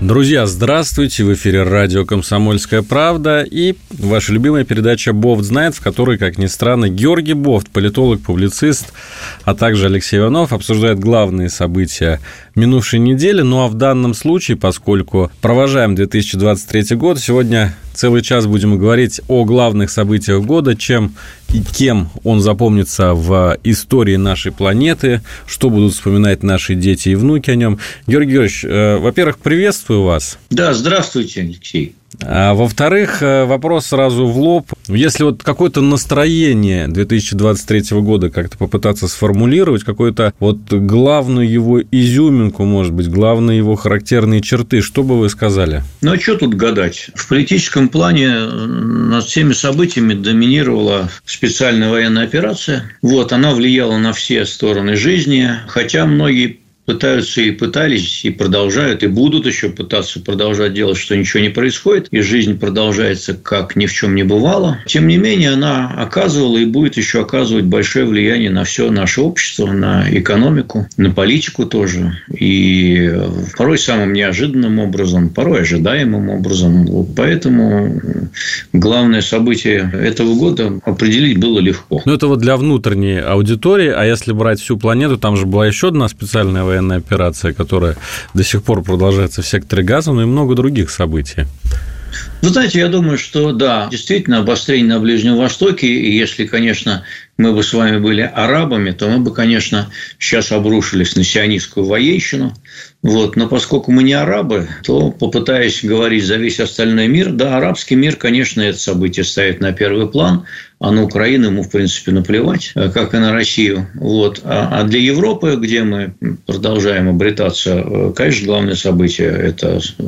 Друзья, здравствуйте! В эфире радио «Комсомольская правда» и ваша любимая передача «Бофт знает», в которой, как ни странно, Георгий Бофт, политолог, публицист, а также Алексей Иванов обсуждают главные события минувшей недели. Ну а в данном случае, поскольку провожаем 2023 год, сегодня целый час будем говорить о главных событиях года, чем и кем он запомнится в истории нашей планеты, что будут вспоминать наши дети и внуки о нем. Георгий Георгиевич, э, во-первых, приветствую вас. Да, здравствуйте, Алексей. А во-вторых, э, вопрос сразу в лоб. Если вот какое-то настроение 2023 года как-то попытаться сформулировать, какую-то вот главную его изюминку, может быть, главные его характерные черты, что бы вы сказали? Ну, а что тут гадать? В политическом плане над всеми событиями доминировала специальная военная операция. Вот, она влияла на все стороны жизни, хотя многие пытаются и пытались, и продолжают, и будут еще пытаться продолжать делать, что ничего не происходит, и жизнь продолжается, как ни в чем не бывало. Тем не менее, она оказывала и будет еще оказывать большое влияние на все наше общество, на экономику, на политику тоже. И порой самым неожиданным образом, порой ожидаемым образом. Поэтому главное событие этого года определить было легко. Ну, это вот для внутренней аудитории, а если брать всю планету, там же была еще одна специальная военная военная операция, которая до сих пор продолжается в секторе газа, но и много других событий. Вы знаете, я думаю, что да, действительно, обострение на Ближнем Востоке, и если, конечно, мы бы с вами были арабами, то мы бы, конечно, сейчас обрушились на сионистскую военщину. Вот. Но поскольку мы не арабы, то попытаясь говорить за весь остальной мир, да, арабский мир, конечно, это событие ставит на первый план, а на Украину ему, в принципе, наплевать, э, как и на Россию. Вот. А, а для Европы, где мы продолжаем обретаться, э, конечно, главное событие – это э,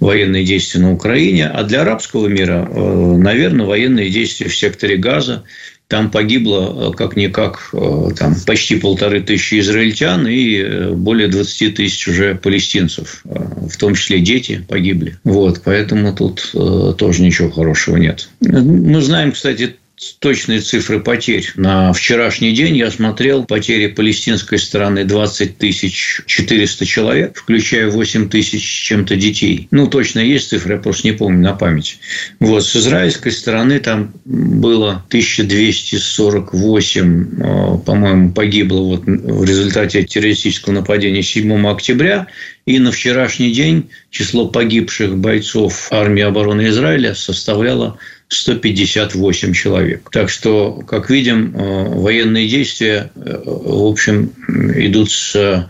военные действия на Украине, а для арабского мира, наверное, военные действия в секторе Газа, там погибло как-никак там, почти полторы тысячи израильтян и более 20 тысяч уже палестинцев, в том числе дети погибли. Вот, поэтому тут тоже ничего хорошего нет. Мы знаем, кстати, точные цифры потерь. На вчерашний день я смотрел потери палестинской стороны 20 тысяч 400 человек, включая 8 тысяч чем-то детей. Ну, точно есть цифры, я просто не помню на память. Вот. С израильской стороны там было 1248, э, по-моему, погибло вот в результате террористического нападения 7 октября. И на вчерашний день число погибших бойцов армии обороны Израиля составляло 158 человек. Так что, как видим, э, военные действия, э, в общем, идут с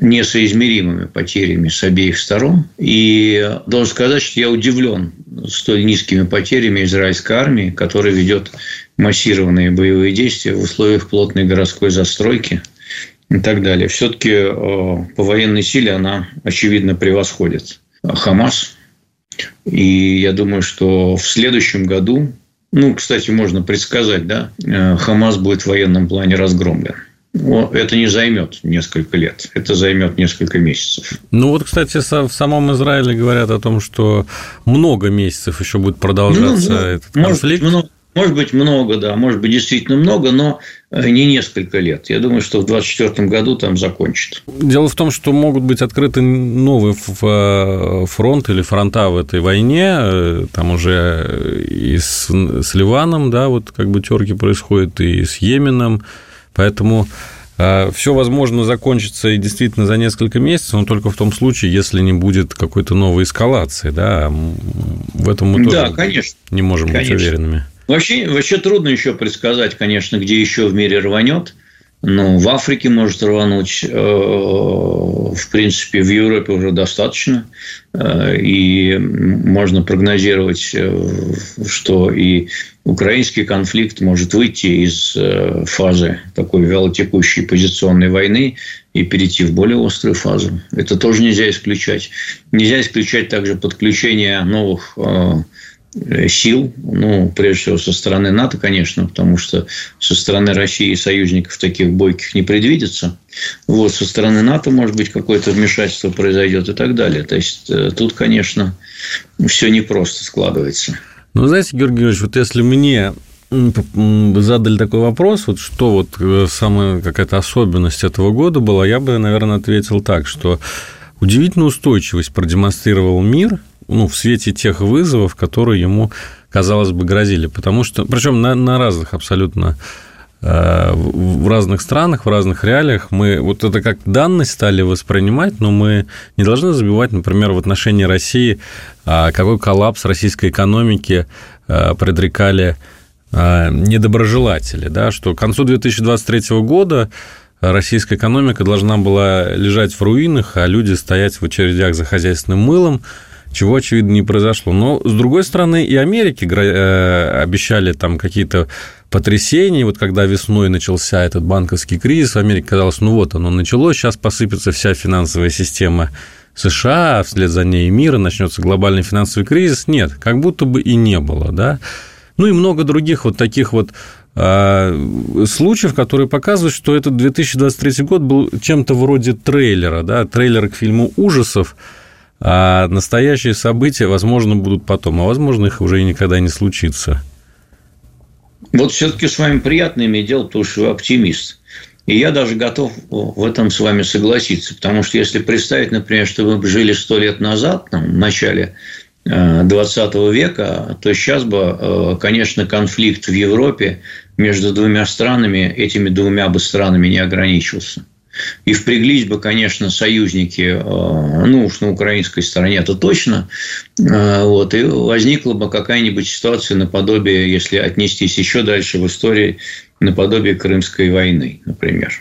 несоизмеримыми потерями с обеих сторон. И должен сказать, что я удивлен столь низкими потерями израильской армии, которая ведет массированные боевые действия в условиях плотной городской застройки и так далее. Все-таки э, по военной силе она, очевидно, превосходит Хамас, и я думаю, что в следующем году, ну, кстати, можно предсказать, да, э, Хамас будет в военном плане разгромлен. Это не займет несколько лет, это займет несколько месяцев. Ну вот, кстати, в самом Израиле говорят о том, что много месяцев еще будет продолжаться ну, этот может конфликт. Много, может быть, много, да, может быть, действительно много, но э, не несколько лет. Я думаю, что в 2024 году там закончат. Дело в том, что могут быть открыты новые э, фронт или фронта в этой войне. Э, там уже и с, с Ливаном, да, вот как бы терки происходят, и с Йеменом. Поэтому все возможно закончится и действительно за несколько месяцев, но только в том случае, если не будет какой-то новой эскалации, да. В этом мы тоже да, конечно. не можем конечно. быть уверенными. Вообще, вообще трудно еще предсказать, конечно, где еще в мире рванет. ну, в Африке может рвануть, э, в принципе, в Европе уже достаточно. Э, и можно прогнозировать, э, что и украинский конфликт может выйти из фазы такой вялотекущей позиционной войны и перейти в более острую фазу. Это тоже нельзя исключать. Нельзя исключать также подключение новых сил, ну, прежде всего, со стороны НАТО, конечно, потому что со стороны России и союзников таких бойких не предвидится. Вот, со стороны НАТО, может быть, какое-то вмешательство произойдет и так далее. То есть, э, тут, конечно, все непросто складывается. Ну, знаете, Георгий Георгиевич, вот если мне задали такой вопрос, вот что вот э, самая какая-то особенность этого года была, я бы, наверное, ответил так, что удивительную устойчивость продемонстрировал мир – ну, в свете тех вызовов, которые ему, казалось бы, грозили. Потому что, причем на, на разных абсолютно э, в разных странах, в разных реалиях мы вот это как данность стали воспринимать, но мы не должны забывать, например, в отношении России, а, какой коллапс российской экономики э, предрекали э, недоброжелатели, да, что к концу 2023 года российская экономика должна была лежать в руинах, а люди стоять в очередях за хозяйственным мылом, чего, очевидно, не произошло. Но, с другой стороны, и Америке э, обещали там какие-то потрясений. Вот когда весной начался этот банковский кризис, в Америке казалось, ну вот оно началось, сейчас посыпется вся финансовая система США, а вслед за ней и мира, начнется глобальный финансовый кризис. Нет, как будто бы и не было, да. Ну и много других вот таких вот случаев, которые показывают, что этот 2023 год был чем-то вроде трейлера, да, трейлера к фильму ужасов, а настоящие события, возможно, будут потом, а возможно, их уже и никогда не случится. Вот все-таки с вами приятно иметь дело, потому что вы оптимист. И я даже готов в этом с вами согласиться. Потому что если представить, например, что вы жили сто лет назад, там, в начале 20 э, века, то сейчас бы, э, конечно, конфликт в Европе между двумя странами, этими двумя бы странами не ограничился. И впряглись бы, конечно, союзники, э, ну уж на украинской стороне, это точно. Э, вот, и возникла бы какая-нибудь ситуация наподобие, если отнестись еще дальше в истории, наподобие Крымской войны, например.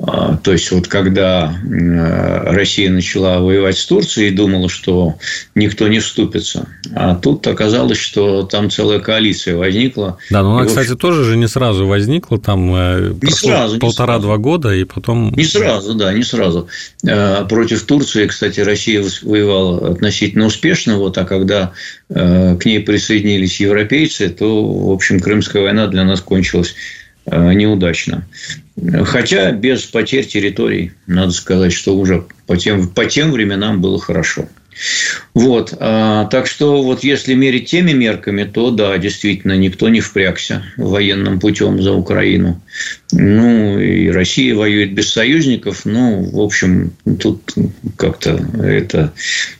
А, то есть, вот когда э, Россия начала воевать с Турцией и думала, что никто не вступится, а тут оказалось, что там целая коалиция возникла. Да, но она, и, кстати, общем... тоже же не сразу возникла, там э, не сразу, полтора-два года, и потом... Не сразу, да, не сразу. Э, против Турции, кстати, Россия воевала относительно успешно, вот, а когда к ней присоединились европейцы, то, в общем, Крымская война для нас кончилась неудачно. Хотя без потерь территорий, надо сказать, что уже по тем, по тем временам было хорошо. Вот. А, так что вот если мерить теми мерками, то да, действительно, никто не впрягся военным путем за Украину. Ну, и Россия воюет без союзников. Ну, в общем, тут как-то это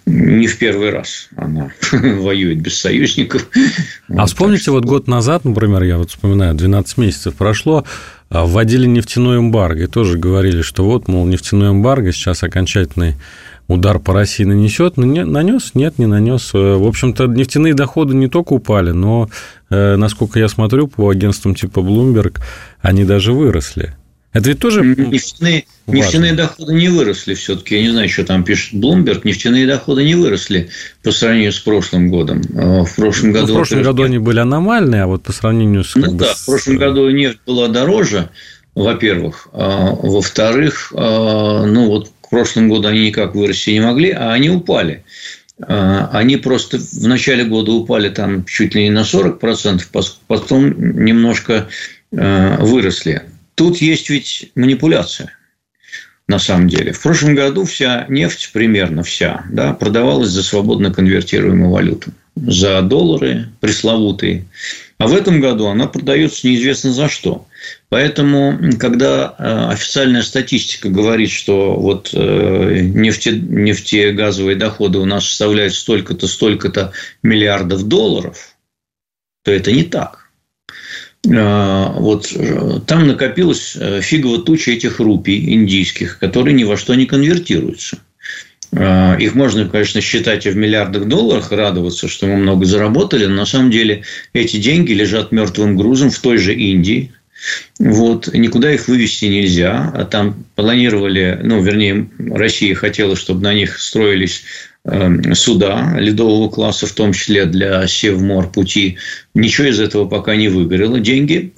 не в первый раз она воюет без союзников. А вспомните, вот год назад, например, я вот вспоминаю, 12 месяцев прошло, а вводили нефтяной эмбарго и тоже говорили, что вот, мол, нефтяной эмбарго сейчас окончательный удар по России нанесет, нанес, нет, не нанес. Э, в общем-то, нефтяные доходы не только упали, но, э, насколько я смотрю, по агентствам типа Bloomberg, они даже выросли. Это ведь тоже нефтяные, нефтяные доходы не выросли все-таки. Я не знаю, что там пишет Bloomberg. Нефтяные доходы не выросли по сравнению с прошлым годом. А в прошлом году... Ну, в прошлом году они были аномальные, а вот по сравнению с... Ну, да, с... в прошлом году нефть была дороже, во-первых. А, во-вторых, а, ну, вот в прошлом году они никак вырасти не могли, а они упали. А, они просто в начале года упали там чуть ли не на 40%, потом немножко а, выросли. Тут есть ведь манипуляция на самом деле. В прошлом году вся нефть, примерно вся, да, продавалась за свободно конвертируемую валюту. За доллары пресловутые. А в этом году она продается неизвестно за что. Поэтому, когда э, официальная статистика говорит, что вот э, нефте, нефтегазовые доходы у нас составляют столько-то, столько-то миллиардов долларов, то это не так. Э, вот там накопилась фиговая туча этих рупий индийских, которые ни во что не конвертируются. Э, их можно, конечно, считать и в миллиардах долларов, радоваться, что мы много заработали, но на самом деле эти деньги лежат мертвым грузом в той же Индии, Вот, никуда их вывести нельзя. А там планировали, ну, вернее, Россия хотела, чтобы на них строились эм, суда ледового класса, в том числе для Севмор пути. Ничего из этого пока не выгорело. Деньги,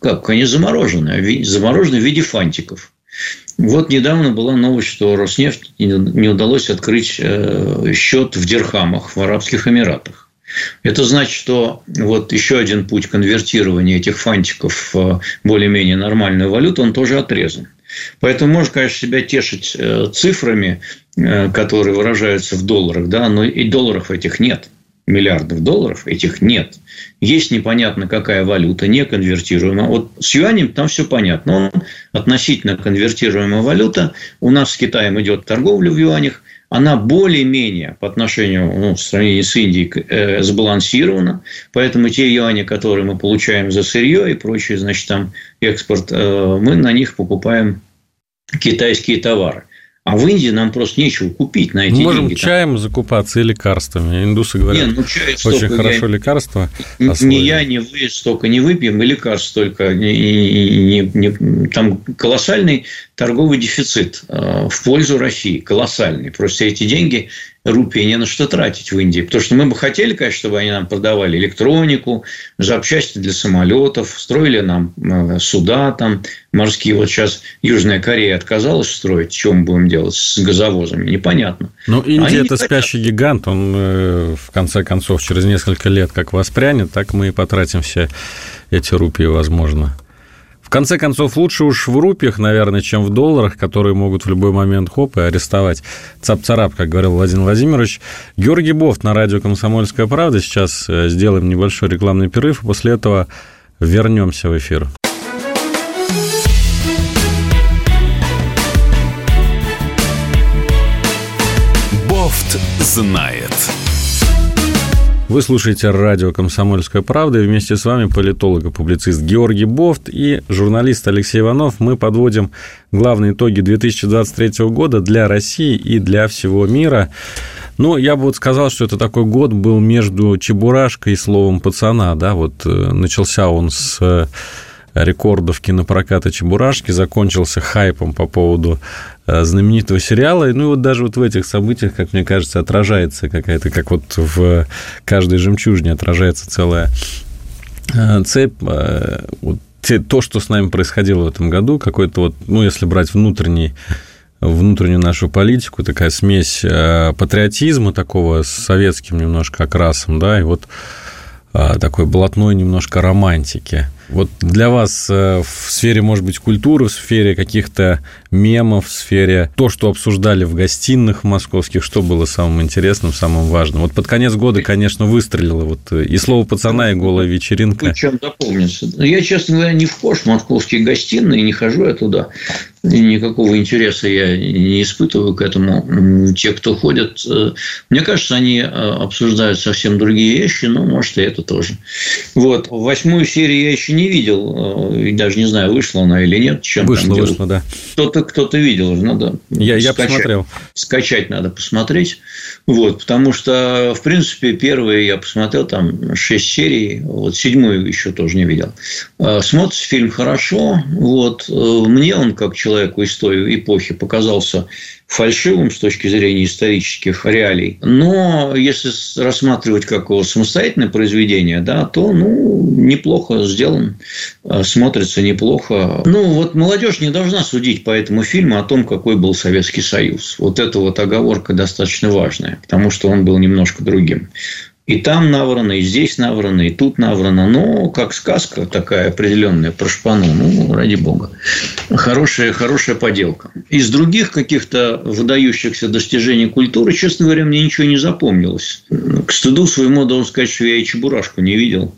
как, они заморожены. Заморожены в виде фантиков. Вот недавно была новость, что Роснефть не удалось открыть э, счет в дирхамах в Арабских Эмиратах. Это значит, что вот еще один путь конвертирования этих фантиков в более-менее нормальную валюту, он тоже отрезан. Поэтому можно, конечно, себя тешить э, цифрами, э, которые выражаются в долларах, да, но и долларов этих нет миллиардов долларов, этих нет. Есть непонятно какая валюта, не конвертируемая. Вот с юанем там все понятно. Он относительно конвертируемая валюта. У нас с Китаем идет торговля в юанях. Она более-менее по отношению ну, в сравнении с Индией э, сбалансирована. Поэтому те юани, которые мы получаем за сырье и прочее, значит, там экспорт, э, мы на них покупаем китайские товары. А в Индии нам просто нечего купить на эти Мы можем деньги. чаем закупаться и лекарствами. Индусы говорят, не, ну, чай очень хорошо я... лекарства. Ни я, ни вы столько не выпьем, и лекарств столько. Не, не, не, там колоссальный торговый дефицит э, в пользу России. Колоссальный. Просто эти деньги рупии не на что тратить в Индии. Потому что мы бы хотели, конечно, чтобы они нам продавали электронику, запчасти для самолетов, строили нам э, суда там морские. Вот сейчас Южная Корея отказалась строить. Мы будем делать с газовозами? Непонятно. Ну, Индия – это спящий гигант. Он, э, в конце концов, через несколько лет как воспрянет, так мы и потратим все эти рупии, возможно конце концов, лучше уж в рупиях, наверное, чем в долларах, которые могут в любой момент хоп и арестовать. Цап-царап, как говорил Владимир Владимирович. Георгий Бофт на радио «Комсомольская правда». Сейчас э, сделаем небольшой рекламный перерыв, и после этого вернемся в эфир. Бофт знает. Вы слушаете радио «Комсомольская правда» и вместе с вами политолог и публицист Георгий Бофт и журналист Алексей Иванов. Мы подводим главные итоги 2023 года для России и для всего мира. Ну, я бы вот сказал, что это такой год был между Чебурашкой и словом пацана, да, вот э, начался он с рекордов кинопроката Чебурашки, закончился хайпом по поводу э, знаменитого сериала. Ну и вот даже вот в этих событиях, как мне кажется, отражается какая-то, как вот в каждой жемчужине отражается целая э, цепь. Э, вот то, что с нами происходило в этом году, какой-то вот, ну, если брать внутренний внутреннюю нашу политику, такая смесь патриотизма такого с советским немножко окрасом, да, и вот такой блатной немножко романтики – вот для вас э, в сфере, может быть, культуры, в сфере каких-то мемов, в сфере то, что обсуждали в гостиных московских, что было самым интересным, самым важным? Вот под конец года, конечно, выстрелило вот и слово пацана, и голая вечеринка. Ну, чем запомнится. Я, честно говоря, не вхож в московские гостиные, не хожу я туда. Никакого интереса я не испытываю к этому. Те, кто ходят, э, мне кажется, они э, обсуждают совсем другие вещи, но, может, и это тоже. Вот. Восьмую серию я еще не видел, э, даже не знаю, вышла она или нет. Чем вышла, вышла, да. Кто-то кто видел, надо я, скачать. Я посмотрел. Скачать надо посмотреть. Вот, потому что, в принципе, первые я посмотрел, там, шесть серий, вот, седьмую еще тоже не видел. Смотрится фильм хорошо, вот, мне он, как человек, человеку из той эпохи показался фальшивым с точки зрения исторических реалий. Но если рассматривать как его самостоятельное произведение, да, то ну, неплохо сделан, э, смотрится неплохо. Ну, вот молодежь не должна судить по этому фильму о том, какой был Советский Союз. Вот эта вот оговорка достаточно важная, потому что он был немножко другим. И там наврано, и здесь наврано, и тут наврано. Но как сказка такая определенная про шпану, ну, ради бога. Хорошая, хорошая поделка. Из других каких-то выдающихся достижений культуры, честно говоря, мне ничего не запомнилось. К стыду своему должен сказать, что я и Чебурашку не видел.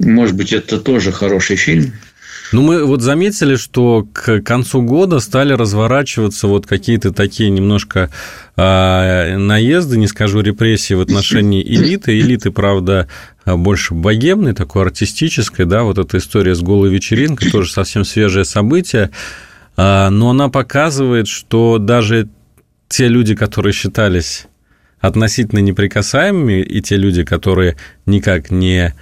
Может быть, это тоже хороший фильм. Ну, мы вот заметили, что к концу года стали разворачиваться вот какие-то такие немножко э, наезды, не скажу репрессии в отношении элиты. Элиты, правда, больше богемной, такой артистической, да, вот эта история с голой вечеринкой, тоже совсем свежее событие, э, но она показывает, что даже те люди, которые считались относительно неприкасаемыми, и те люди, которые никак не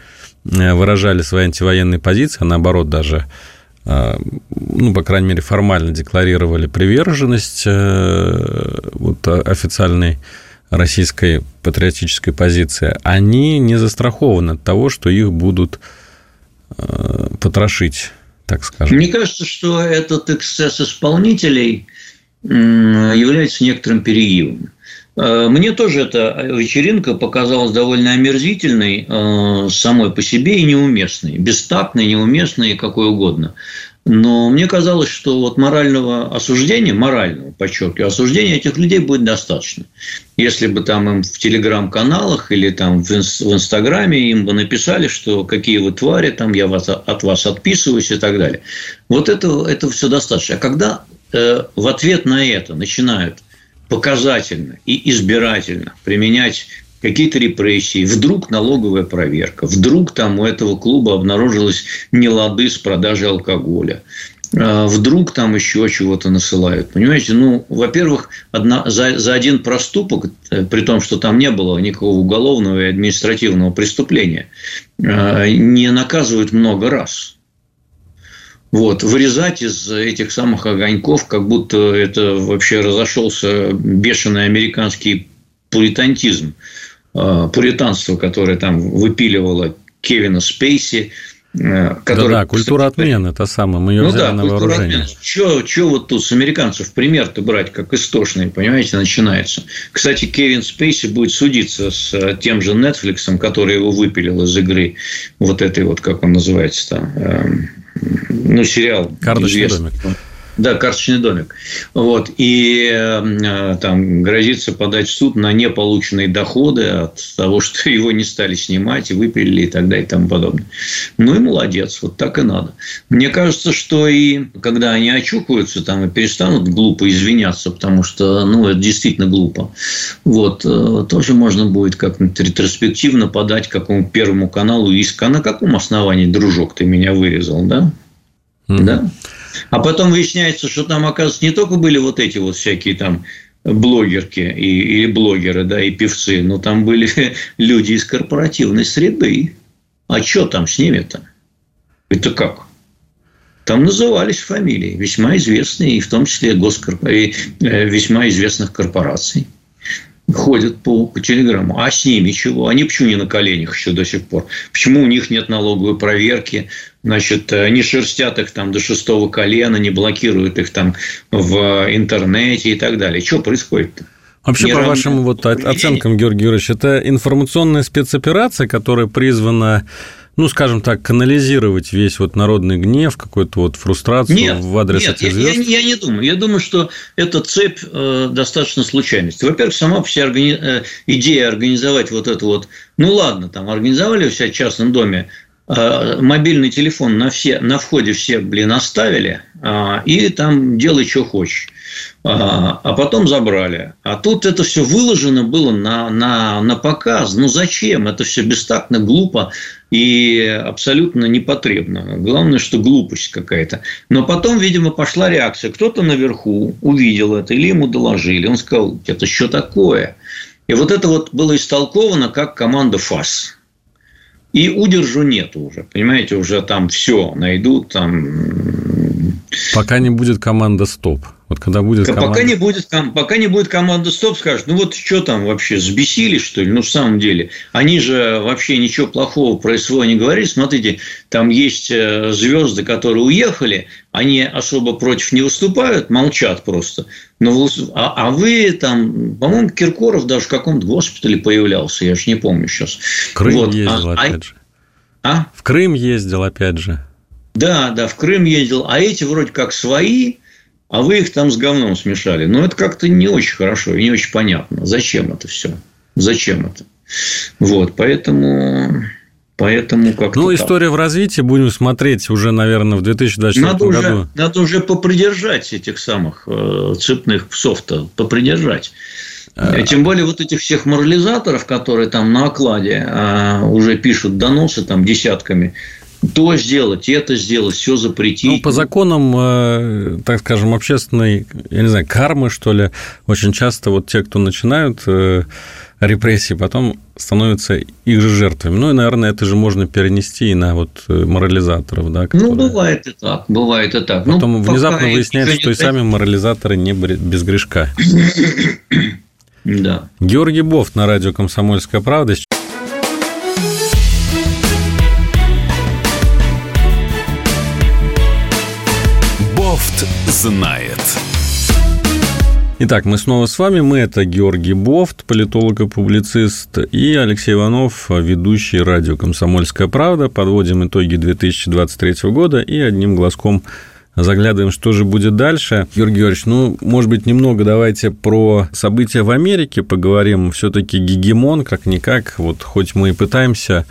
выражали свои антивоенные позиции, а наоборот даже ну, по крайней мере, формально декларировали приверженность вот, официальной российской патриотической позиции, они не застрахованы от того, что их будут потрошить, так скажем. Мне кажется, что этот эксцесс исполнителей является некоторым перегибом. Э, мне тоже эта вечеринка показалась довольно омерзительной э, самой по себе и неуместной, бестактной, неуместной и какой угодно. Но мне казалось, что вот морального осуждения, морального, подчеркиваю, осуждения этих людей будет достаточно. Если бы там им в телеграм-каналах или там в инстаграме им бы написали, что какие вы твари, там я вас, от вас отписываюсь и так далее. Вот это, это все достаточно. А когда э, в ответ на это начинают показательно и избирательно применять какие-то репрессии, вдруг налоговая проверка, вдруг там у этого клуба обнаружилось нелады с продажей алкоголя, а, вдруг там еще чего-то насылают. Понимаете, ну, во-первых, одна, за, за один проступок, э, при том, что там не было никакого уголовного и административного преступления, а, не наказывают много раз. Вот, вырезать из этих самых огоньков, как будто это вообще разошелся бешеный американский пуритантизм, а, пуританство, которое там выпиливало Кевина Спейси, э, Который, да, да, культура отмены, это самое, мы ее ну, взяли да, на вооружение. Что вот тут с американцев пример-то брать, как истошный, понимаете, начинается. Кстати, Кевин Спейси будет судиться с э, тем же Netflix, который его выпилил из игры, вот этой вот, как он называется там, эм, ну, сериал. Карточный известный. домик. Да, карточный домик. Вот. И э, там грозится подать в суд на неполученные доходы от того, что его не стали снимать и выпилили и так далее и тому подобное. Ну и молодец, вот так и надо. Мне кажется, что и когда они очухаются там и перестанут глупо извиняться, потому что, ну, это действительно глупо, вот, э, тоже можно будет как-нибудь ретроспективно подать какому Первому каналу иск. А на каком основании, дружок, ты меня вырезал, да? Mm-hmm. Да? А потом выясняется, что там, оказывается, не только были вот эти вот всякие там блогерки и, и блогеры, да, и певцы, но там были люди из корпоративной среды. А что там с ними-то? Это как? Там назывались фамилии, весьма известные, и в том числе госкорп... и, э, весьма известных корпораций ходят по, по телеграмму. А с ними чего? Они почему не на коленях еще до сих пор? Почему у них нет налоговой проверки? Значит, э, не шерстят их там до шестого колена, не блокируют их там в интернете и так далее. Что происходит-то? Вообще, не по вашим вот оценкам, Георгий Юрьевич, это информационная спецоперация, которая призвана ну, скажем так, канализировать весь вот народный гнев, какую-то вот фрустрацию нет, в адрес нет, этих звезд? Я, я не думаю. Я думаю, что эта цепь э, достаточно случайности. Во-первых, сама по себе органи... э, идея организовать вот это вот... Ну, ладно, там организовали у себя в частном доме э, мобильный телефон на, все, на входе все, блин, оставили, э, и там делай, что хочешь. А, а потом забрали. А тут это все выложено было на, на, на показ. Ну зачем? Это все бестактно, глупо и абсолютно непотребно. Главное, что глупость какая-то. Но потом, видимо, пошла реакция. Кто-то наверху увидел это или ему доложили. Он сказал, это что такое? И вот это вот было истолковано как команда ФАС. И удержу нету уже. Понимаете, уже там все найдут, там... Пока не будет команда «Стоп». Вот когда будет команда... Пока не будет, пока не будет команда «Стоп», скажет, ну вот что там вообще, сбесили, что ли? Ну, в самом деле, они же вообще ничего плохого про СВО не говорили. Смотрите, там есть э, звезды, которые уехали, они особо против не выступают, молчат просто. Но, а, а вы там, по-моему, Киркоров даже в каком-то госпитале появлялся, я же не помню сейчас. Крым вот. ездил, а, опять же. А? В Крым ездил, опять же. Да, да, в Крым ездил. А эти вроде как свои, а вы их там с говном смешали. Но это как-то не очень хорошо и не очень понятно. Зачем это все? Зачем это? Вот, поэтому... Поэтому как Ну, история так. в развитии будем смотреть уже, наверное, в 2024 надо году. Уже, надо уже попридержать этих самых э, цепных псов-то, попридержать. А... Тем более вот этих всех морализаторов, которые там на окладе а, уже пишут доносы там десятками, то сделать, это сделать, все запретить. Ну, по законам, э, так скажем, общественной, я не знаю, кармы, что ли, очень часто вот те, кто начинают э, репрессий, потом становятся их же жертвами. Ну и, наверное, это же можно перенести и на вот э, морализаторов, да? Которые... Ну, бывает и так, бывает и так. Ну, потом ну, внезапно выясняется, что и сами морализаторы не без грешка. Да. Георгий Бофт на радио «Комсомольская правда». Знает. Итак, мы снова с вами. Мы – это Георгий Бофт, политолог и публицист, и Алексей Иванов, ведущий радио «Комсомольская правда». Подводим итоги 2023 года и одним глазком заглядываем, что же будет дальше. Георгий Георгиевич, ну, может быть, немного давайте про события в Америке поговорим. все таки гегемон, как-никак, вот хоть мы и пытаемся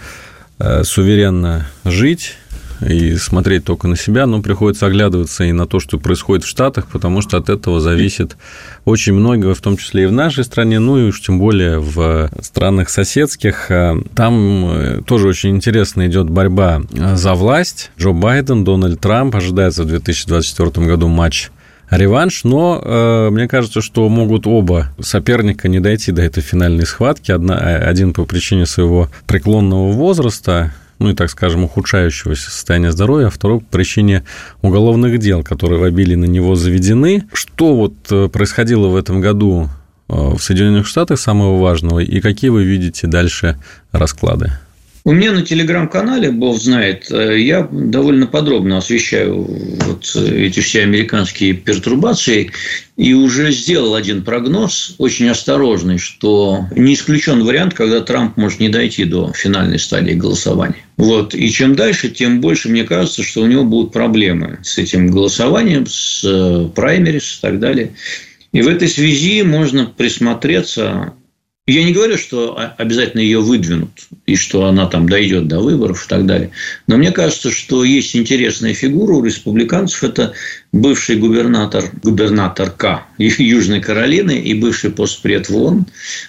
э, суверенно жить, и смотреть только на себя, но приходится оглядываться и на то, что происходит в Штатах, потому что от этого зависит очень многое, в том числе и в нашей стране, ну и уж тем более в странах соседских. Там э, тоже очень интересно идет борьба за власть. Джо Байден, Дональд Трамп, ожидается в 2024 году матч реванш, но э, мне кажется, что могут оба соперника не дойти до этой финальной схватки. Одна, один по причине своего преклонного возраста, ну и, так скажем, ухудшающегося состояния здоровья, а второй по причине уголовных дел, которые в обилии на него заведены. Что вот э, происходило в этом году э, в Соединенных Штатах самого важного, и какие вы видите дальше расклады? У меня на телеграм-канале, Бог знает, э, я довольно подробно освещаю вот эти все американские пертурбации и уже сделал один прогноз, очень осторожный, что не исключен вариант, когда Трамп может не дойти до финальной стадии голосования. Вот. И чем дальше, тем больше мне кажется, что у него будут проблемы с этим голосованием, с э, праймерис и так далее. И в этой связи можно присмотреться я не говорю, что обязательно ее выдвинут и что она там дойдет до выборов и так далее. Но мне кажется, что есть интересная фигура у республиканцев. Это бывший губернатор, К Южной Каролины и бывший постпред в ООН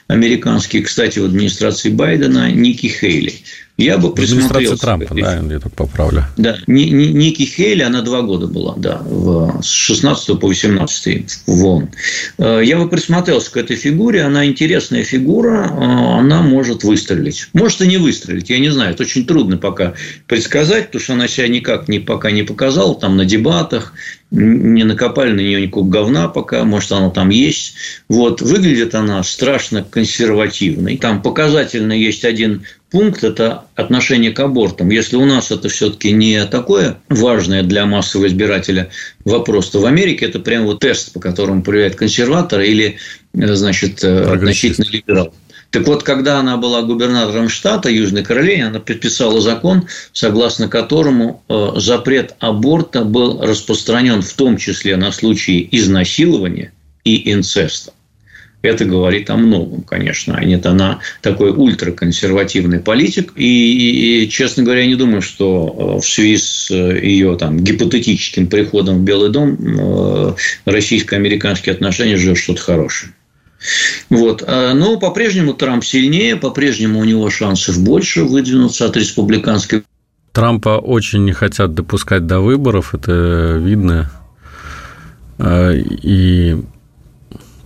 американский, кстати, в администрации Байдена Ники Хейли. Я бы присмотрелся. Трампа, да, я только поправлю. Да, Ники Хейли, она два года была, да, в, с 16 по 18 в ООН. Э, я бы присмотрелся к этой фигуре, она интересная фигура, э, она может выстрелить. Может и не выстрелить, я не знаю, это очень трудно пока предсказать, потому что она себя никак не, пока не показала, там на дебатах, не накопали на нее никакого говна пока, может, она там есть. Вот, выглядит она страшно консервативной. Там показательно есть один пункт – это отношение к абортам. Если у нас это все-таки не такое важное для массового избирателя вопрос, то в Америке это прям вот тест, по которому проверяют консерватора или, значит, относительно либерал. Так вот, когда она была губернатором штата Южной Каролины, она подписала закон, согласно которому э, запрет аборта был распространен в том числе на случаи изнасилования и инцеста. Это говорит о многом, конечно. А нет, она такой ультраконсервативный политик. И, и, честно говоря, я не думаю, что э, в связи с э, ее там, гипотетическим приходом в Белый дом российско-американские отношения ждет что-то хорошее. Вот. А, но по-прежнему Трамп сильнее, по-прежнему у него шансов больше выдвинуться от республиканской. Трампа очень не хотят допускать до выборов, это видно. А, и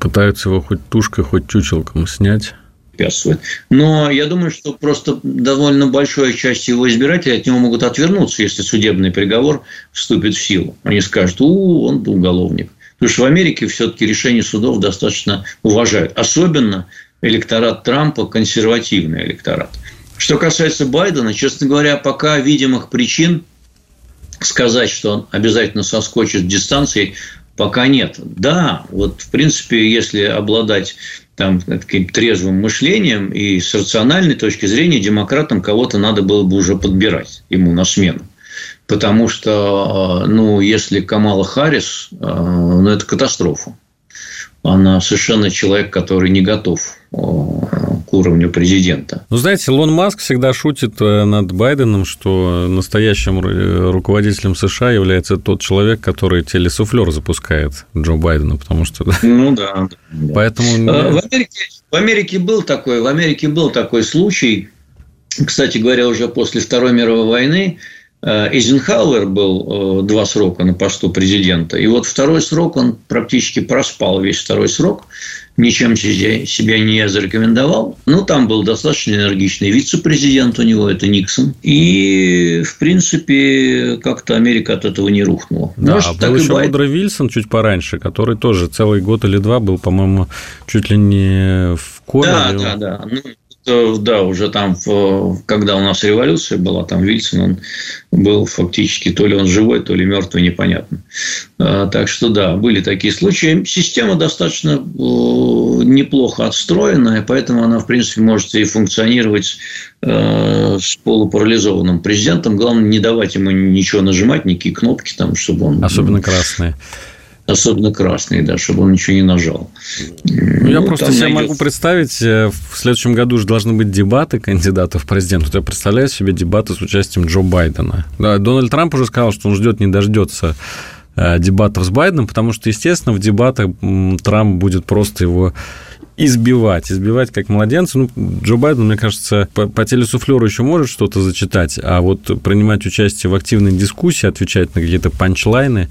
пытаются его хоть тушкой, хоть чучелком снять препятствует. Но я думаю, что просто довольно большая часть его избирателей от него могут отвернуться, если судебный приговор вступит в силу. Они скажут, у, он уголовник. Потому что в Америке все-таки решения судов достаточно уважают. Особенно электорат Трампа, консервативный электорат. Что касается Байдена, честно говоря, пока видимых причин сказать, что он обязательно соскочит с дистанции, пока нет. Да, вот в принципе, если обладать там, таким трезвым мышлением и с рациональной точки зрения демократам кого-то надо было бы уже подбирать ему на смену потому что, э, ну, если Камала Харрис, э, ну, это катастрофа. Она совершенно человек, который не готов э, к уровню президента. Ну, знаете, Лон Маск всегда шутит над Байденом, что настоящим руководителем США является тот человек, который телесуфлер запускает Джо Байдена, потому что... Ну, да. да. Поэтому... В Америке, в Америке был такой, в Америке был такой случай, кстати говоря, уже после Второй мировой войны, Э, Эйзенхауэр был э, два срока на посту президента. И вот второй срок он практически проспал весь второй срок. Ничем себя не зарекомендовал. Ну, там был достаточно энергичный вице-президент у него, это Никсон. И, в принципе, как-то Америка от этого не рухнула. Да, Может, был еще Байден... Удро Вильсон чуть пораньше, который тоже целый год или два был, по-моему, чуть ли не в коме. Да, да, да. Ну, да, уже там, когда у нас революция была, там Вильсон, он был фактически, то ли он живой, то ли мертвый, непонятно. А, так что да, были такие случаи. Система достаточно неплохо отстроенная, поэтому она, в принципе, может и функционировать э, с полупарализованным президентом. Главное, не давать ему ничего нажимать, никакие кнопки там, чтобы он... Особенно красные особенно красный, да, чтобы он ничего не нажал. Ну, я ну, просто себе найдет... могу представить, э, в следующем году уже должны быть дебаты кандидатов в президент. Я представляю себе дебаты с участием Джо Байдена. Да, Дональд Трамп уже сказал, что он ждет, не дождется э, дебатов с Байденом, потому что, естественно, в дебатах Трамп будет просто его избивать, избивать как младенца. Ну, Джо Байден, мне кажется, по, по телесуфлеру еще может что-то зачитать, а вот принимать участие в активной дискуссии, отвечать на какие-то панчлайны,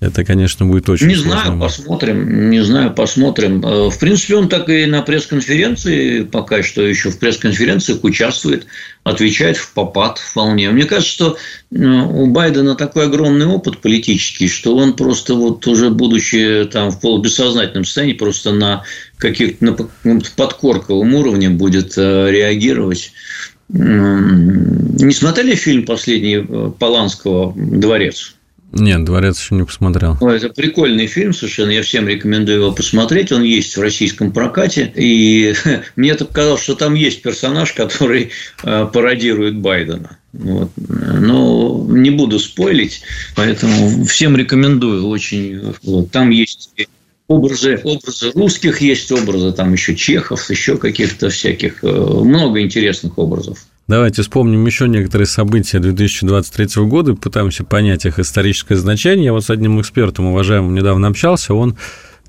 это, конечно, будет очень Не сложно. знаю, посмотрим. Не знаю, посмотрим. Э, в принципе, он так и на пресс-конференции, пока что еще в пресс-конференциях участвует, отвечает в попад вполне. Мне кажется, что э, у Байдена такой огромный опыт политический, что он просто вот уже будучи там в полубессознательном состоянии, просто на каких-то на подкорковом уровне будет э, реагировать. Не смотрели фильм последний Поланского «Дворец»? Нет, «Дворец» еще не посмотрел. Ну, это прикольный фильм совершенно. Я всем рекомендую его посмотреть. Он есть в российском прокате. И мне так казалось, что там есть персонаж, который э, пародирует Байдена. Вот. Но не буду спойлить, поэтому всем рекомендую. Очень вот. Там есть образы, образы русских есть образы, там еще чехов, еще каких-то всяких, э, много интересных образов. Давайте вспомним еще некоторые события 2023 года и пытаемся понять их историческое значение. Я вот с одним экспертом, уважаемым, недавно общался, он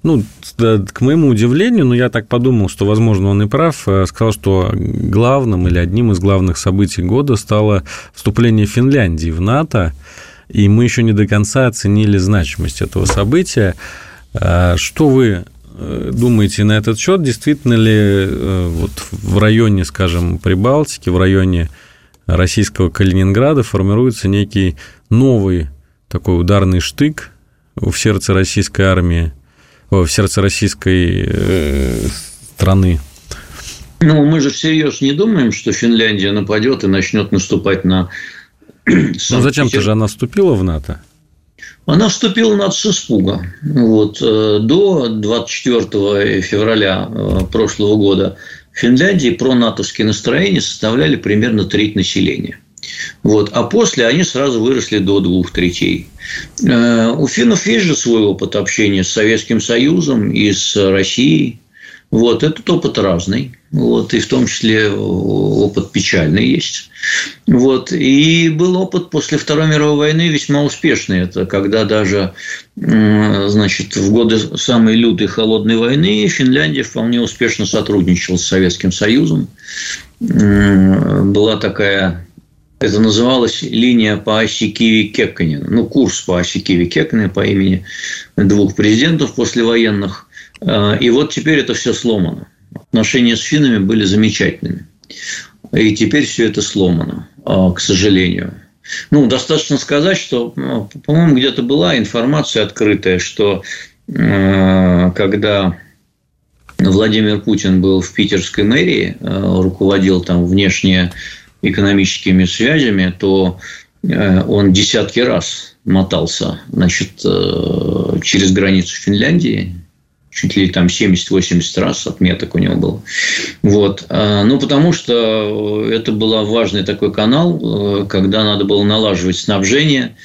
ну, к моему удивлению, но я так подумал, что, возможно, он и прав, э, сказал, что главным или одним из главных событий года стало вступление Финляндии в НАТО, и мы еще не до конца оценили значимость этого события. Э, что вы думаете на этот счет? Действительно ли э, вот в районе, скажем, Прибалтики, в районе российского Калининграда формируется некий новый такой ударный штык в сердце российской армии, в сердце российской э, страны? Ну, мы же всерьез не думаем, что Финляндия нападет и начнет наступать на... Ну, зачем-то же она вступила в НАТО? Она вступила на с испуга. Вот. Э, до 24 февраля э, прошлого года в Финляндии пронатовские настроения составляли примерно треть населения. Вот. А после они сразу выросли до двух третей. Э, у финнов есть же свой опыт общения с Советским Союзом и с Россией. Вот, этот опыт разный. Вот, и в том числе опыт печальный есть. Вот, и был опыт после Второй мировой войны весьма успешный. Это когда даже значит, в годы самой лютой холодной войны Финляндия вполне успешно сотрудничала с Советским Союзом. Была такая это называлась линия по оси Киви-Кекканина. Ну, курс по оси Киви-Кекканина по имени двух президентов послевоенных. А, и вот теперь это все сломано. Отношения с финнами были замечательными. И теперь все это сломано, а, к сожалению. Ну, достаточно сказать, что, по-моему, где-то была информация открытая, что а, когда Владимир Путин был в питерской мэрии, руководил там внешне экономическими связями, то он десятки раз мотался значит, через границу Финляндии, чуть ли там 70-80 раз отметок у него было. Вот. А, ну, потому что это был важный такой канал, э, когда надо было налаживать снабжение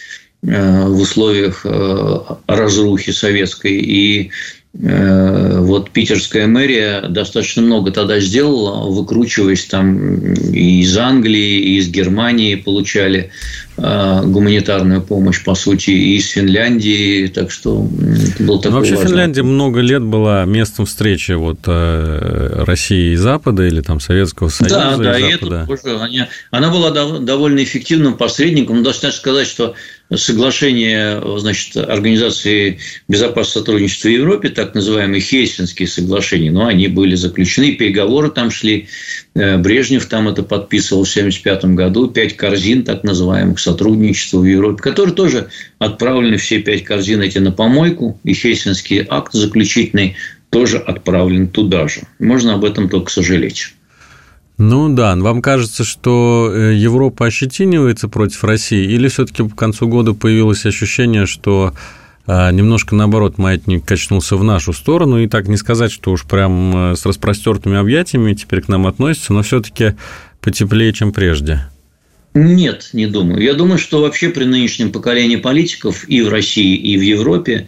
э, в условиях э, разрухи советской. И вот питерская мэрия достаточно много тогда сделала, выкручиваясь там и из Англии, и из Германии получали Э, гуманитарную помощь, по сути, и из Финляндии, так что это был такой Вообще важный... Финляндия много лет была местом встречи вот э, России и Запада или там Советского Союза да, и да, Запада. И это тоже, она, она была довольно эффективным посредником, но должна сказать, что соглашение значит, Организации безопасности сотрудничества в Европе, так называемые Хельсинские соглашения, но они были заключены, переговоры там шли, э, Брежнев там это подписывал в 1975 году, пять корзин так называемых сотрудничества в Европе, которые тоже отправлены, все пять корзин эти на помойку, и Хельсинский акт заключительный тоже отправлен туда же. Можно об этом только сожалеть. Ну да, вам кажется, что э, Европа ощетинивается против России, или все-таки к концу года появилось ощущение, что а, немножко наоборот маятник качнулся в нашу сторону, и так не сказать, что уж прям э, с распростертыми объятиями теперь к нам относится, но все-таки потеплее, чем прежде. Нет, не думаю. Я думаю, что вообще при нынешнем поколении политиков и в России, и в Европе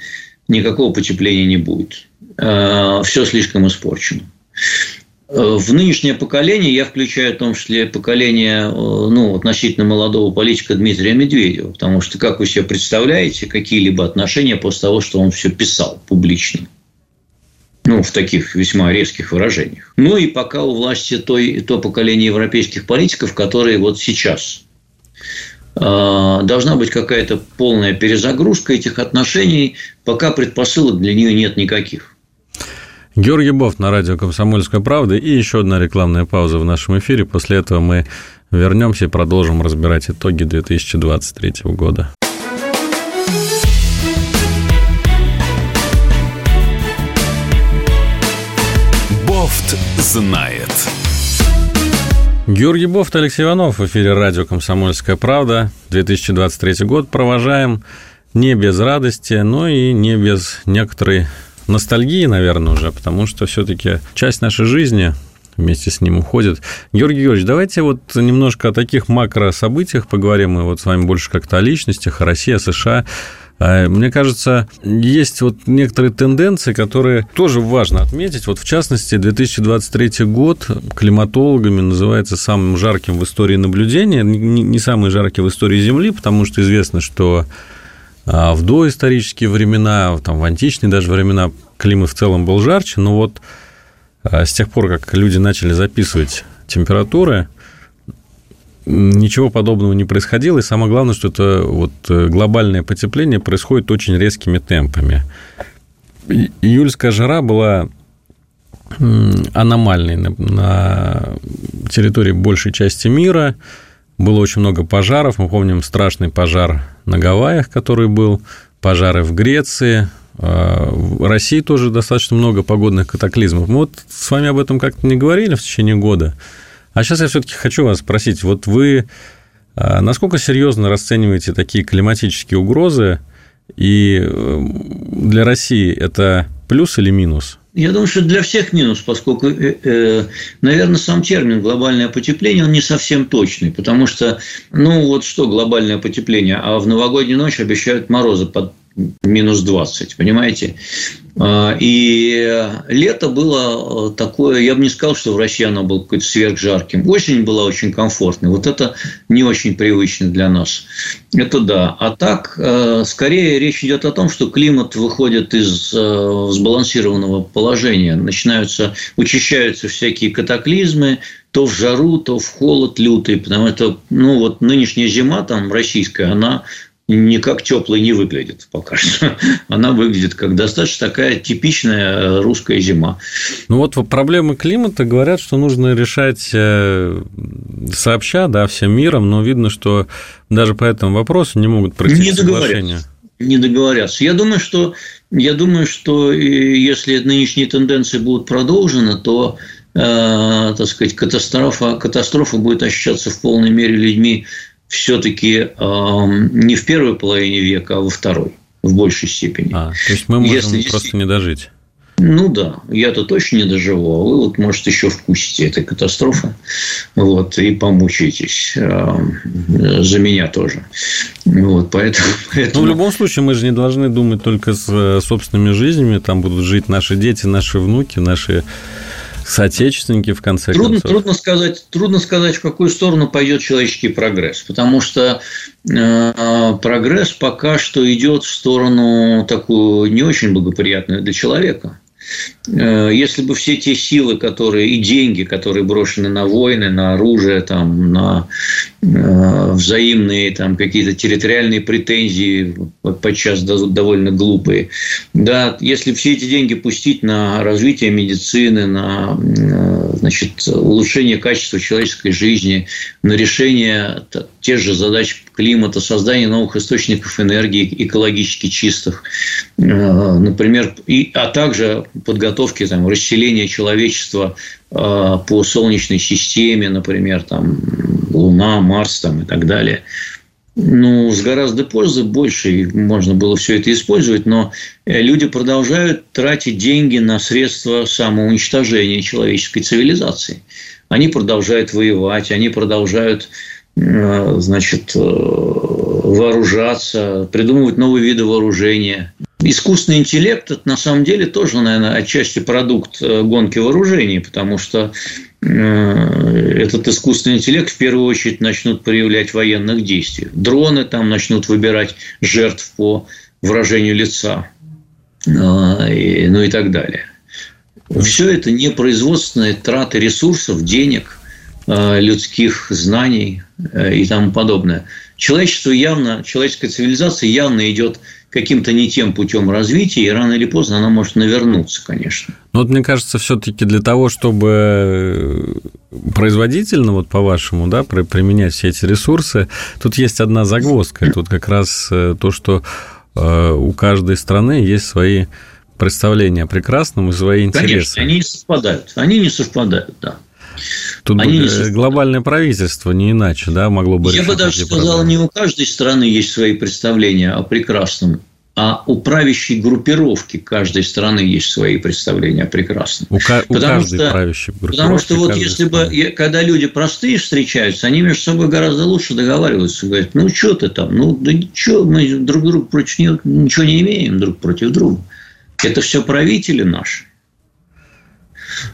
никакого потепления не будет. А, Все слишком испорчено. Э, в нынешнее поколение я включаю в том числе поколение э, ну, относительно молодого политика Дмитрия Медведева, потому что, как вы себе представляете, какие-либо отношения после того, что он все писал публично. Ну, в таких весьма резких выражениях. Ну, и пока у власти то, то поколение европейских политиков, которые вот сейчас э, должна быть какая-то полная перезагрузка этих отношений, пока предпосылок для нее нет никаких. Георгий Бофт на радио «Комсомольская правда» и еще одна рекламная пауза в нашем эфире. После этого мы вернемся и продолжим разбирать итоги 2023 года. Бофт знает. Георгий Бофт, Алексей Иванов в эфире радио «Комсомольская правда». 2023 год провожаем не без радости, но и не без некоторой ностальгии, наверное, уже, потому что все-таки часть нашей жизни вместе с ним уходит. Георгий Георгиевич, давайте вот немножко о таких макрособытиях поговорим. Мы вот с вами больше как-то о личностях, о России, о США. А, мне кажется, есть вот некоторые тенденции, которые тоже важно отметить. Вот в частности, 2023 год климатологами называется самым жарким в истории наблюдения. Не самый жаркий в истории Земли, потому что известно, что в доисторические времена, там, в античные даже времена климат в целом был жарче, но вот а, с тех пор, как люди начали записывать температуры, ничего подобного не происходило, и самое главное, что это вот глобальное потепление происходит очень резкими темпами. Июльская жара была аномальной на территории большей части мира – было очень много пожаров. Мы помним страшный пожар на Гавайях, который был, пожары в Греции. А, в России тоже достаточно много погодных катаклизмов. Мы вот с вами об этом как-то не говорили в течение года. А сейчас я все-таки хочу вас спросить, вот вы а, насколько серьезно расцениваете такие климатические угрозы, и э, для России это плюс или минус? Я думаю, что для всех минус, поскольку, э, э, наверное, сам термин глобальное потепление, он не совсем точный, потому что, ну вот что глобальное потепление, а в новогоднюю ночь обещают морозы под минус 20, понимаете? А, и лето было такое, я бы не сказал, что в России оно было какое-то сверхжарким. Осень была очень комфортной. Вот это не очень привычно для нас. Это да. А так, э, скорее речь идет о том, что климат выходит из э, сбалансированного положения. Начинаются, учащаются всякие катаклизмы, то в жару, то в холод лютый, потому что ну, вот нынешняя зима там российская, она никак теплой не выглядит пока что. Она выглядит как достаточно такая типичная русская зима. Ну вот проблемы климата говорят, что нужно решать э, сообща, да, всем миром, но видно, что даже по этому вопросу не могут пройти не соглашения. Не договорятся. Я думаю, что я думаю, что если нынешние тенденции будут продолжены, то э, так сказать, катастрофа, катастрофа будет ощущаться в полной мере людьми все-таки э, не в первой половине века, а во второй в большей степени. А, то есть мы можем Если просто не дожить. Ну да, я-то точно не доживу, а вы вот, может, еще вкусите этой катастрофы вот, и помучаетесь э, за меня тоже. Вот, поэтому, поэтому... Ну, в любом случае, мы же не должны думать только с э, собственными жизнями, там будут жить наши дети, наши внуки, наши Соотечественники, в конце трудно, концов. Трудно сказать, трудно сказать, в какую сторону пойдет человеческий прогресс, потому что э, прогресс пока что идет в сторону такую не очень благоприятную для человека. Э, если бы все те силы, которые и деньги, которые брошены на войны, на оружие, там, на взаимные там какие-то территориальные претензии, подчас довольно глупые. Да, если все эти деньги пустить на развитие медицины, на значит, улучшение качества человеческой жизни, на решение тех же задач климата, создание новых источников энергии экологически чистых, например, и, а также подготовки там, расселения человечества по Солнечной системе, например, там, Луна, Марс там, и так далее. Ну, с гораздо пользы больше, можно было все это использовать, но э, люди продолжают тратить деньги на средства самоуничтожения человеческой цивилизации. Они продолжают воевать, они продолжают э, значит, э, вооружаться, придумывать новые виды вооружения. Искусственный интеллект – это на самом деле тоже, наверное, отчасти продукт гонки вооружений, потому что этот искусственный интеллект в первую очередь начнут проявлять военных действий. Дроны там начнут выбирать жертв по выражению лица, э, ну и так далее. Все это не производственные траты ресурсов, денег, э, людских знаний и тому подобное. Человечество явно, человеческая цивилизация явно идет каким-то не тем путем развития, и рано или поздно она может навернуться, конечно. Но вот мне кажется, все-таки для того, чтобы производительно, вот по-вашему, да, применять все эти ресурсы, тут есть одна загвоздка. Тут как раз э, то, что э, у каждой страны есть свои представления о прекрасном и свои интересы. Конечно, они не совпадают. Они не совпадают, да. Тут Они бы глобальное правительство не иначе, да, могло бы Я бы даже сказал, не у каждой страны есть свои представления о прекрасном, а у правящей группировки каждой страны есть свои представления о прекрасном. У, ка- у каждой что, правящей группировки. Потому что вот если страны. бы, когда люди простые встречаются, они между собой гораздо лучше договариваются. Говорят, ну, что ты там, ну, да ничего, мы друг друга против ничего не имеем друг против друга. Это все правители наши.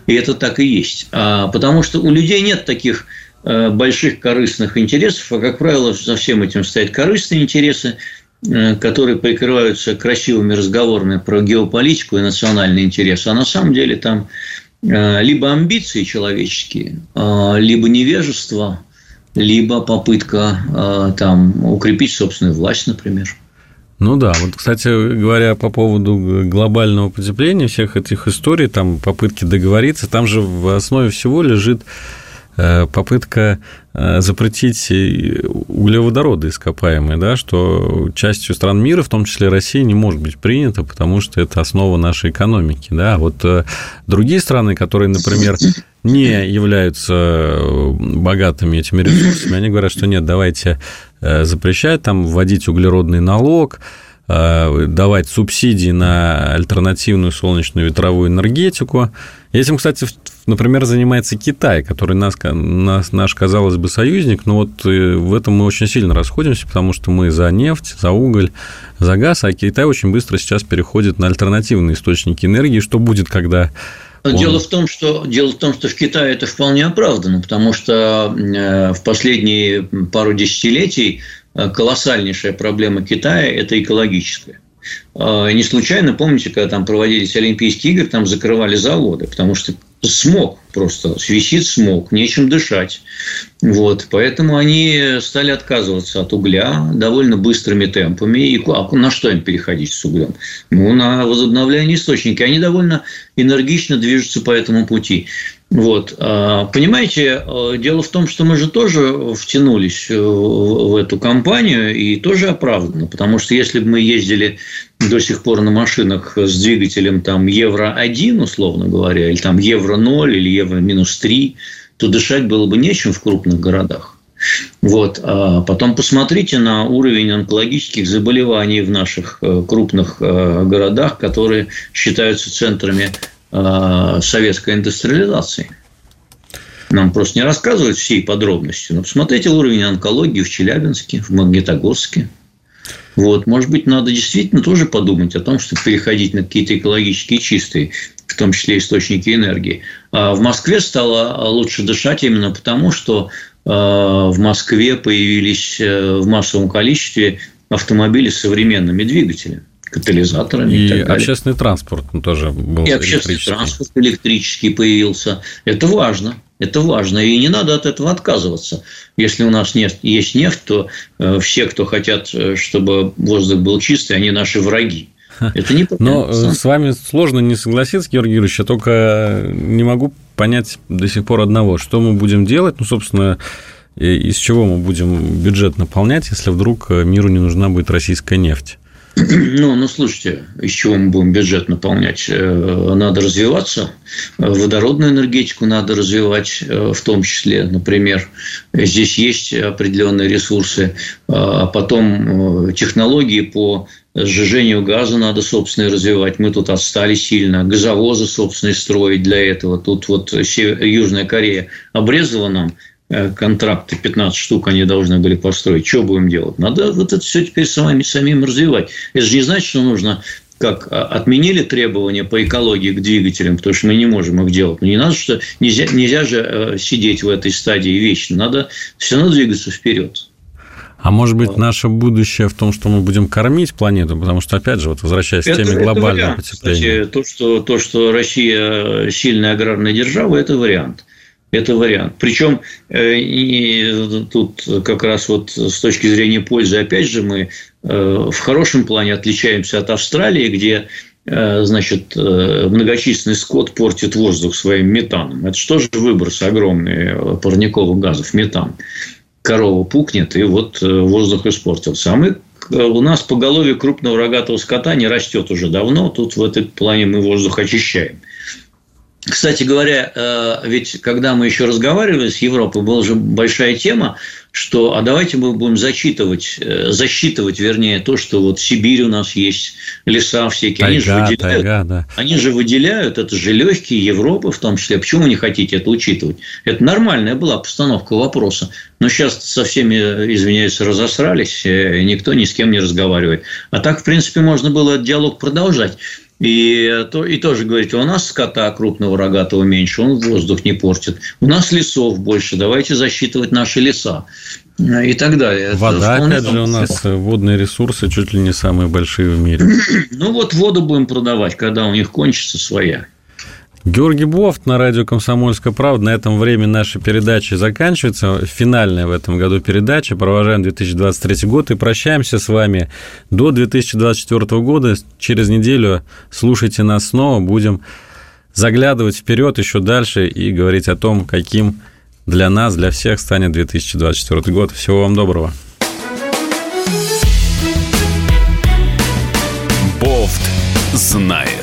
И это так и есть. А, потому что у людей нет таких э, больших корыстных интересов, а, как правило, за всем этим стоят корыстные интересы, э, которые прикрываются красивыми разговорами про геополитику и национальные интересы, а на самом деле там э, либо амбиции человеческие, либо невежество, либо попытка там, укрепить собственную власть, например. Ну да, вот, кстати говоря, по поводу глобального потепления, всех этих историй, там попытки договориться, там же в основе всего лежит попытка э, запретить углеводороды ископаемые, да, что частью стран мира, в том числе России, не может быть принято, потому что это основа нашей экономики. Да. Вот э, другие страны, которые, например, не являются богатыми этими ресурсами, они говорят, что нет, давайте Э, запрещать там вводить углеродный налог, э, давать субсидии на альтернативную солнечную ветровую энергетику. Этим, кстати, например, занимается Китай, который нас, нас, наш, казалось бы, союзник, но вот э, в этом мы очень сильно расходимся, потому что мы за нефть, за уголь, за газ, а Китай очень быстро сейчас переходит на альтернативные источники энергии. Что будет, когда он... Дело в том, что дело в том, что в Китае это вполне оправдано, потому что э, в последние пару десятилетий э, колоссальнейшая проблема Китая – это экологическая. А, не случайно, помните, когда там проводились Олимпийские игры, там закрывали заводы, потому что смог просто, висит смог, нечем дышать. Вот, поэтому они стали отказываться от угля довольно быстрыми темпами. И а на что им переходить с углем? Ну, на возобновляемые источники. Они довольно энергично движутся по этому пути. Вот. А, понимаете, э, дело в том, что мы же тоже втянулись э, в эту компанию и тоже оправданно, потому что если бы мы ездили до сих пор на машинах с двигателем там Евро-1, условно говоря, или там Евро-0, или Евро-3, то дышать было бы нечем в крупных городах. Вот. А потом посмотрите на уровень онкологических заболеваний в наших э, крупных городах, которые считаются центрами Э, советской индустриализации. Нам просто не рассказывают всей подробности. Но посмотрите уровень онкологии в Челябинске, в Магнитогорске. Вот, может быть, надо действительно тоже подумать о том, чтобы переходить на какие-то экологически чистые, в том числе источники энергии. А в Москве стало лучше дышать именно потому, что э, в Москве появились э, в массовом количестве автомобили с современными двигателями катализаторами. И, и общественный транспорт тоже был И общественный транспорт электрический появился. Это важно. Это важно, и не надо от этого отказываться. Если у нас нефть, есть нефть, то э, все, кто хотят, э, чтобы воздух был чистый, они наши враги. Это не Но с вами сложно не согласиться, Георгий Юрьевич, я только не могу понять до сих пор одного, что мы будем делать, ну, собственно, из чего мы будем бюджет наполнять, если вдруг миру не нужна будет российская нефть? Ну, ну, слушайте, из чего мы будем бюджет наполнять? Э, надо развиваться. Водородную энергетику надо развивать, э, в том числе, например. Здесь есть определенные ресурсы. А потом технологии по сжижению газа надо, собственно, развивать. Мы тут отстали сильно. Газовозы, собственно, строить для этого. Тут вот Южная Корея обрезала нам Э, контракты, 15 штук они должны были построить. Что будем делать? Надо вот это все теперь самим, самим развивать. Это же не значит, что нужно как а, отменили требования по экологии к двигателям, потому что мы не можем их делать. Но не надо, что нельзя, нельзя же э, сидеть в этой стадии вечно. Надо все равно двигаться вперед. А может быть, наше будущее в том, что мы будем кормить планету, потому что, опять же, вот возвращаясь это, к теме глобального потепления. Кстати, то что, то, что Россия сильная аграрная держава, это вариант это вариант. Причем э, и тут как раз вот с точки зрения пользы, опять же, мы э, в хорошем плане отличаемся от Австралии, где э, значит, многочисленный скот портит воздух своим метаном. Это что же выбросы огромные парниковых газов, метан. Корова пукнет, и вот воздух испортился. А мы у нас поголовье крупного рогатого скота не растет уже давно. Тут в этом плане мы воздух очищаем. Кстати говоря, э, ведь когда мы еще разговаривали с Европой, была же большая тема, что а давайте мы будем зачитывать, э, засчитывать, вернее, то, что вот в Сибири у нас есть леса всякие. Тайга, они же выделяют, тайга, да. они же выделяют, это же легкие Европы в том числе. Почему вы не хотите это учитывать? Это нормальная была постановка вопроса. Но сейчас со всеми, извиняюсь, разосрались, э, никто ни с кем не разговаривает. А так, в принципе, можно было этот диалог продолжать. И, то, и тоже говорите, у нас скота крупного рогатого меньше, он воздух не портит. У нас лесов больше, давайте засчитывать наши леса и так далее. Вода, Это опять же, у нас водные ресурсы чуть ли не самые большие в мире. Ну, вот воду будем продавать, когда у них кончится своя. Георгий Бофт на радио «Комсомольская правда». На этом время нашей передачи заканчивается. Финальная в этом году передача. Провожаем 2023 год и прощаемся с вами до 2024 года. Через неделю слушайте нас снова. Будем заглядывать вперед еще дальше и говорить о том, каким для нас, для всех станет 2024 год. Всего вам доброго. Бофт знает.